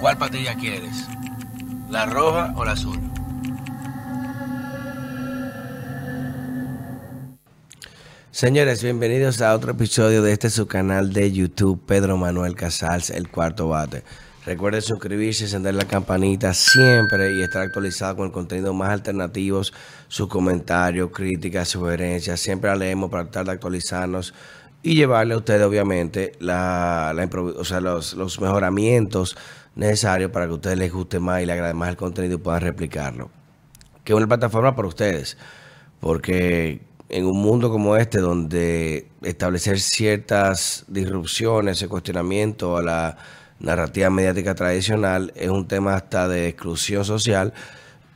¿Cuál patilla quieres? ¿La roja o la azul? Señores, bienvenidos a otro episodio de este su canal de YouTube, Pedro Manuel Casals, el cuarto bate. Recuerden suscribirse, encender la campanita siempre y estar actualizado con el contenido más alternativos, sus comentarios, críticas, sugerencias. Siempre la leemos para tratar de actualizarnos y llevarle a ustedes, obviamente, la, los, los mejoramientos necesarios para que a ustedes les guste más y les agrade más el contenido y puedan replicarlo. Que es una plataforma para ustedes, porque en un mundo como este, donde establecer ciertas disrupciones, cuestionamiento a la narrativa mediática tradicional, es un tema hasta de exclusión social.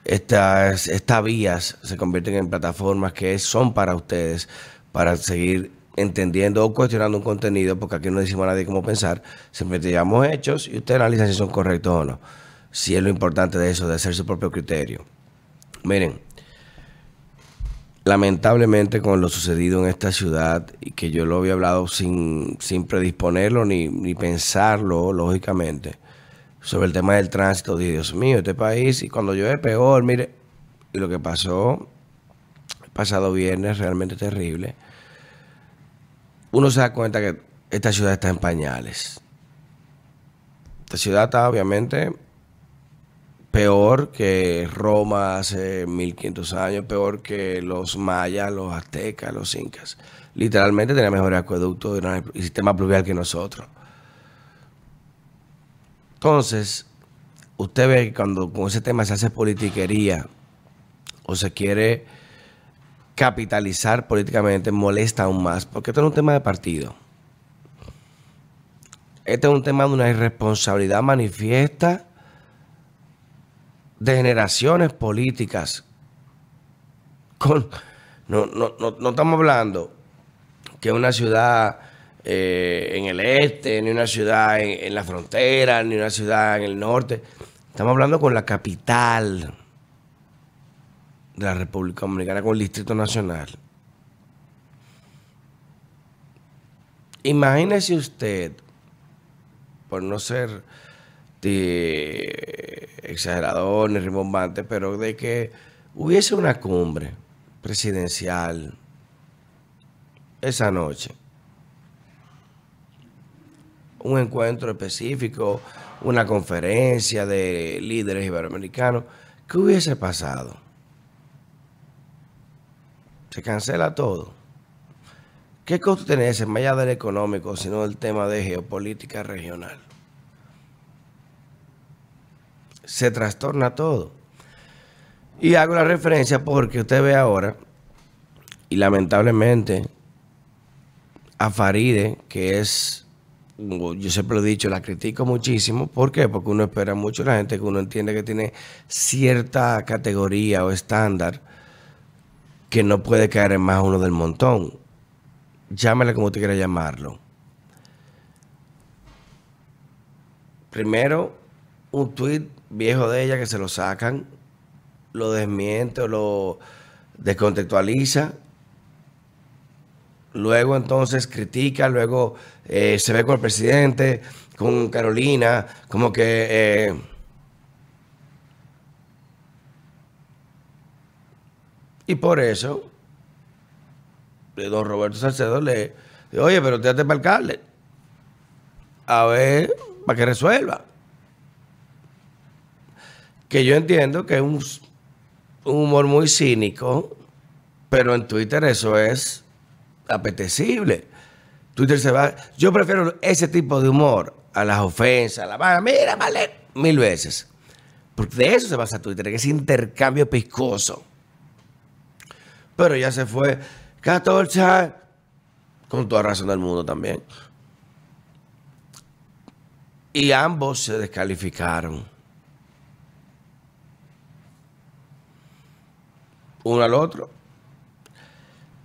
Estas, estas vías se convierten en plataformas que son para ustedes, para seguir entendiendo o cuestionando un contenido, porque aquí no decimos a nadie cómo pensar, simplemente llevamos hechos y usted analiza si son correctos o no. Si es lo importante de eso, de hacer su propio criterio. Miren, lamentablemente con lo sucedido en esta ciudad y que yo lo había hablado sin, sin predisponerlo ni, ni pensarlo, lógicamente, sobre el tema del tránsito, Dios mío, este país, y cuando llueve peor, mire, y lo que pasó pasado viernes, realmente terrible, uno se da cuenta que esta ciudad está en pañales. Esta ciudad está obviamente peor que Roma hace 1500 años, peor que los mayas, los aztecas, los incas. Literalmente tenía mejor acueducto y sistema pluvial que nosotros. Entonces, usted ve que cuando con ese tema se hace politiquería o se quiere capitalizar políticamente, molesta aún más, porque esto no es un tema de partido. Este es un tema de una irresponsabilidad manifiesta de generaciones políticas. Con, no, no, no, estamos hablando que una ciudad eh, en el este, ni una ciudad en, la frontera, ni una ciudad en el norte. Estamos hablando con la capital de la República Dominicana, con el Distrito Nacional. Imagínese usted, por no ser exagerador ni rimbombante, pero de que hubiese una cumbre presidencial esa noche. Un encuentro específico, una conferencia de líderes iberoamericanos. ¿Qué hubiese pasado? Se cancela todo. ¿Qué costo tiene ese, más allá del económico, sino el tema de geopolítica regional? se trastorna todo. Y hago la referencia porque usted ve ahora, y lamentablemente, a Faride, que es, yo siempre lo he dicho, la critico muchísimo. ¿Por qué? Porque uno espera mucho la gente que uno entiende que tiene cierta categoría o estándar que no puede caer en más uno del montón. Llámele como usted quiera llamarlo. Primero, un tuit viejo de ella que se lo sacan, lo desmiente o lo descontextualiza. Luego entonces critica, luego eh, se ve con el presidente, con Carolina, como que... Eh, y por eso, don Roberto Salcedo le oye, pero te para el alcalde. A ver, para que resuelva que yo entiendo que es un, humor muy cínico, pero en Twitter eso es apetecible. Twitter se va. Yo prefiero ese tipo de humor a las ofensas, a la vaga. Mira, vale, mil veces. Porque de eso se basa Twitter, que es intercambio piscoso. Pero ya se fue 14 con toda razón del mundo también. Y ambos se descalificaron. uno al otro.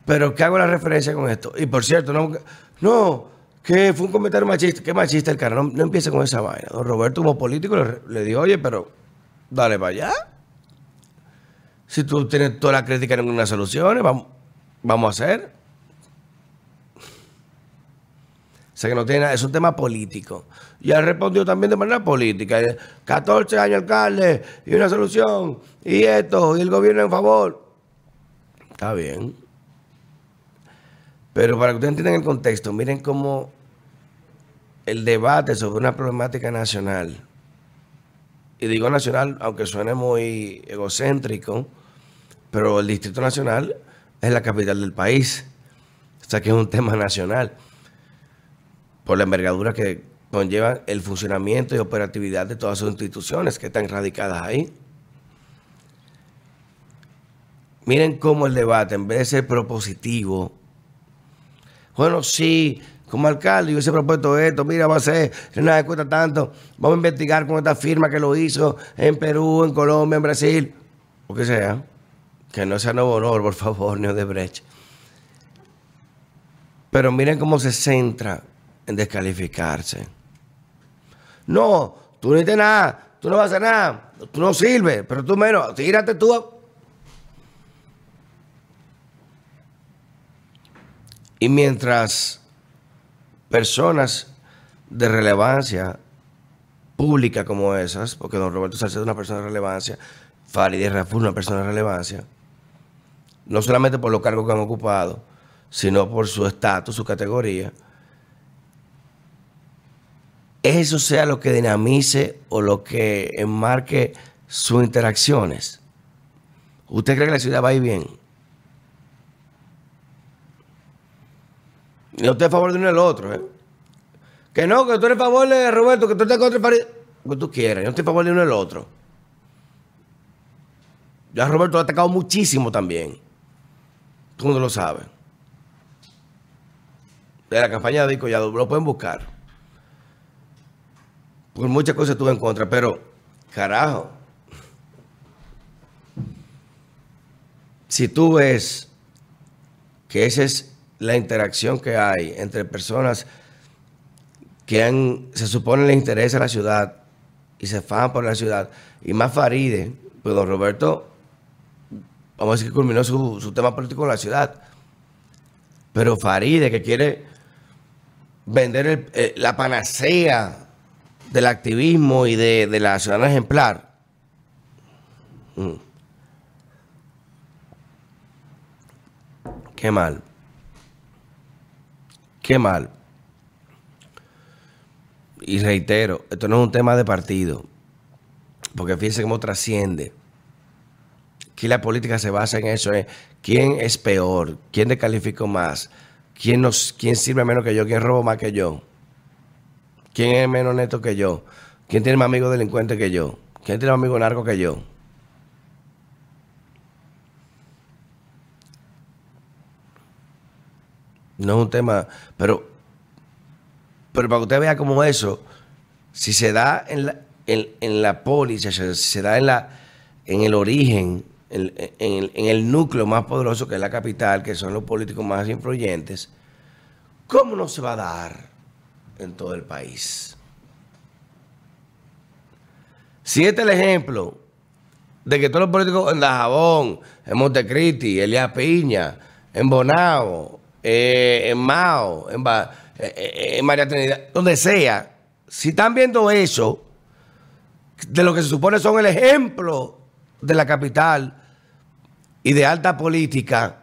Pero ¿qué hago la referencia con esto? Y por cierto, no, no que fue un comentario machista. ¿Qué machista el cara? No, no empiece con esa vaina. Don Roberto, como político, le, dijo, oye, pero dale para allá. Si tú tienes toda la crítica en ninguna solución, vamos, vamos a hacer. sea que no tiene nada, es un tema político. Y él respondió también de manera política. 14 años alcalde y una solución, y esto, y el gobierno en favor. Está bien. Pero para que ustedes entiendan el contexto, miren cómo el debate sobre una problemática nacional, y digo nacional, aunque suene muy egocéntrico, pero el Distrito Nacional es la capital del país. O sea que es un tema nacional. Por la envergadura que conlleva el funcionamiento y operatividad de todas sus instituciones que están radicadas ahí. Miren cómo el debate, en vez de ser propositivo, bueno, sí, como alcalde, yo he propuesto esto, mira, va a ser, nada cuesta tanto, vamos a investigar con esta firma que lo hizo en Perú, en Colombia, en Brasil, o que sea, que no sea nuevo honor, por favor, ni de brecha. Pero miren cómo se centra en descalificarse. No, tú no hiciste nada, tú no vas a hacer nada, tú no sirves, pero tú menos, tírate tú. Y mientras personas de relevancia pública como esas, porque don Roberto Salcedo es una persona de relevancia, Farideh Raful una persona de relevancia, no solamente por los cargos que han ocupado, sino por su estatus, su categoría, eso sea lo que dinamice o lo que enmarque sus interacciones. ¿Usted cree que la ciudad va a ir bien? Y usted a favor de uno el otro, ¿eh? Que no, que tú eres a favor de Roberto, que tú estás contra el país. Lo que tú quieras, yo no estoy a favor de uno el otro. Ya Roberto lo ha atacado muchísimo también. Tú no lo sabes de la campaña de Collado, lo pueden buscar. Por muchas cosas estuve en contra, pero carajo. Si tú ves que esa es la interacción que hay entre personas que se supone les interesa la ciudad y se fan por la ciudad, y más Faride, pues don Roberto, vamos a decir que culminó su, tema político en la ciudad, pero Faride que quiere vender eh, la panacea del activismo y de, la ciudadana ejemplar. Mm. Qué mal. Qué mal. Y reitero, esto no es un tema de partido, porque fíjense cómo trasciende. Aquí la política se basa en eso, en quién es peor, quién descalificó más, ¿Quién, nos, ¿Quién sirve menos que yo? ¿Quién roba más que yo? ¿Quién es menos neto que yo? ¿Quién tiene más amigos delincuentes que yo? ¿Quién tiene más amigos narcos que yo? No es un tema, pero, pero para que usted vea como eso, si se da en la, en, la póliza, si se da en, la, en el origen en, el núcleo más poderoso que es la capital, que son los políticos más influyentes, ¿cómo no se va a dar en todo el país? Si este es el ejemplo de que todos los políticos en Dajabón, en Montecristi, Elías Piña, en Bonao, eh, en Mao, eh, en María Trinidad, donde sea, si están viendo eso, de lo que se supone son el ejemplo de la capital y de alta política,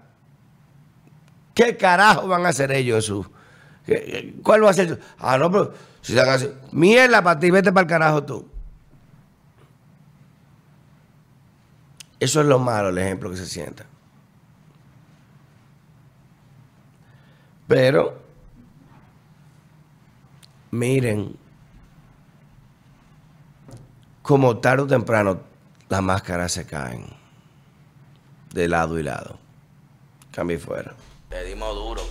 ¿qué carajo van a hacer ellos eso? ¿Cuál va a ser? Ah, no, pero si van a hacer, mierda para ti, vete para el carajo tú. Eso es lo malo, el ejemplo que se sienta. Pero, miren, como tarde o temprano las máscaras se caen de lado y lado. Cambie fuera. Le dimos duro.